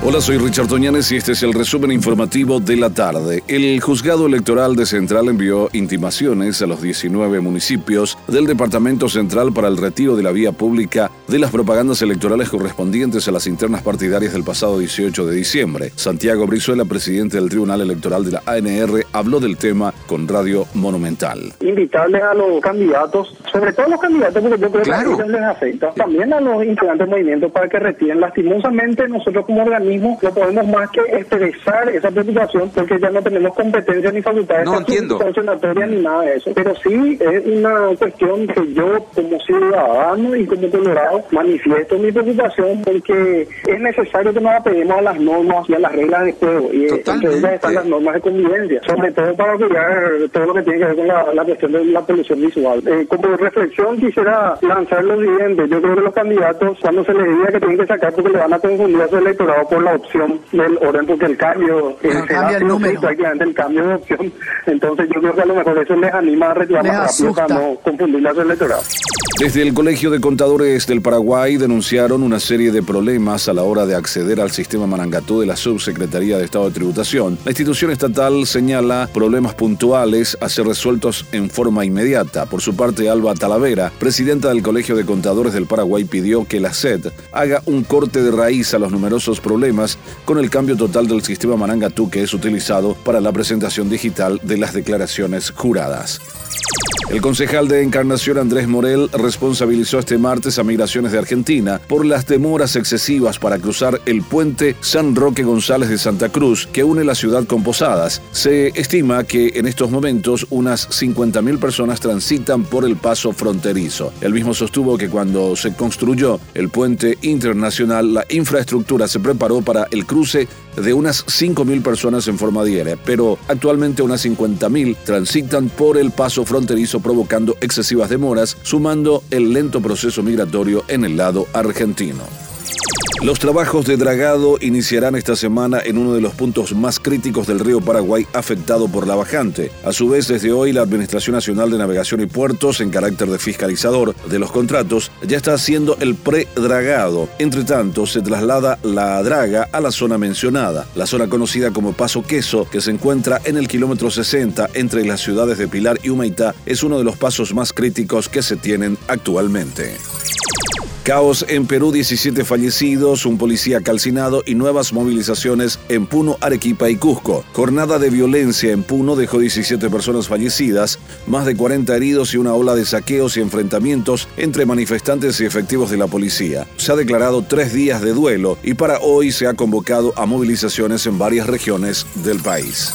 Hola, soy Richard Toñanes y este es el resumen informativo de la tarde. El juzgado electoral de Central envió intimaciones a los 19 municipios del Departamento Central para el retiro de la vía pública de las propagandas electorales correspondientes a las internas partidarias del pasado 18 de diciembre. Santiago Brizuela, presidente del Tribunal Electoral de la ANR, habló del tema con Radio Monumental. Invitarles a los candidatos, sobre todo a los candidatos, porque yo creo que a ellos les afecta, también a los integrantes del movimiento para que retiren. Lastimosamente, nosotros como organismo no podemos más que expresar esa preocupación porque ya no tenemos competencia ni facultades no, entiendo. ni nada de eso. Pero sí es una cuestión que yo como ciudadano y como colorado manifiesto mi preocupación porque es necesario que nos apeguemos a las normas y a las reglas de juego y entre ellas están las normas de convivencia, sobre todo para cuidar todo lo que tiene que ver con la, cuestión de la polución visual. Eh, como reflexión quisiera lanzar lo siguiente, yo creo que los candidatos cuando se les diga que tienen que sacar porque le van a confundir a su electorado por la opción del orden porque el cambio eh, cambia el número. prácticamente el cambio de opción. Entonces yo creo que a lo mejor eso les anima a reclamar rápido para no confundir las electorado desde el Colegio de Contadores del Paraguay denunciaron una serie de problemas a la hora de acceder al sistema Marangatú de la Subsecretaría de Estado de Tributación. La institución estatal señala problemas puntuales a ser resueltos en forma inmediata. Por su parte, Alba Talavera, presidenta del Colegio de Contadores del Paraguay, pidió que la SED haga un corte de raíz a los numerosos problemas con el cambio total del sistema Marangatú que es utilizado para la presentación digital de las declaraciones juradas. El concejal de Encarnación Andrés Morel responsabilizó este martes a Migraciones de Argentina por las demoras excesivas para cruzar el puente San Roque González de Santa Cruz que une la ciudad con Posadas. Se estima que en estos momentos unas 50.000 personas transitan por el paso fronterizo. El mismo sostuvo que cuando se construyó el puente internacional, la infraestructura se preparó para el cruce de unas 5.000 personas en forma diaria, pero actualmente unas 50.000 transitan por el paso fronterizo provocando excesivas demoras, sumando el lento proceso migratorio en el lado argentino. Los trabajos de dragado iniciarán esta semana en uno de los puntos más críticos del río Paraguay afectado por la bajante. A su vez, desde hoy, la Administración Nacional de Navegación y Puertos, en carácter de fiscalizador de los contratos, ya está haciendo el predragado. Entre tanto, se traslada la draga a la zona mencionada, la zona conocida como Paso Queso, que se encuentra en el kilómetro 60 entre las ciudades de Pilar y Humaitá, es uno de los pasos más críticos que se tienen actualmente. Caos en Perú, 17 fallecidos, un policía calcinado y nuevas movilizaciones en Puno, Arequipa y Cusco. Jornada de violencia en Puno dejó 17 personas fallecidas, más de 40 heridos y una ola de saqueos y enfrentamientos entre manifestantes y efectivos de la policía. Se ha declarado tres días de duelo y para hoy se ha convocado a movilizaciones en varias regiones del país.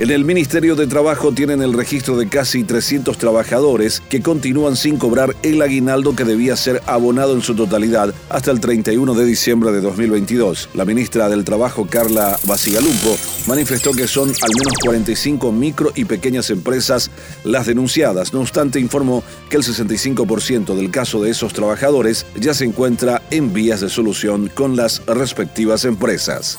En el Ministerio de Trabajo tienen el registro de casi 300 trabajadores que continúan sin cobrar el aguinaldo que debía ser abonado en su totalidad hasta el 31 de diciembre de 2022. La ministra del Trabajo, Carla Basigalupo, manifestó que son al menos 45 micro y pequeñas empresas las denunciadas. No obstante, informó que el 65% del caso de esos trabajadores ya se encuentra en vías de solución con las respectivas empresas.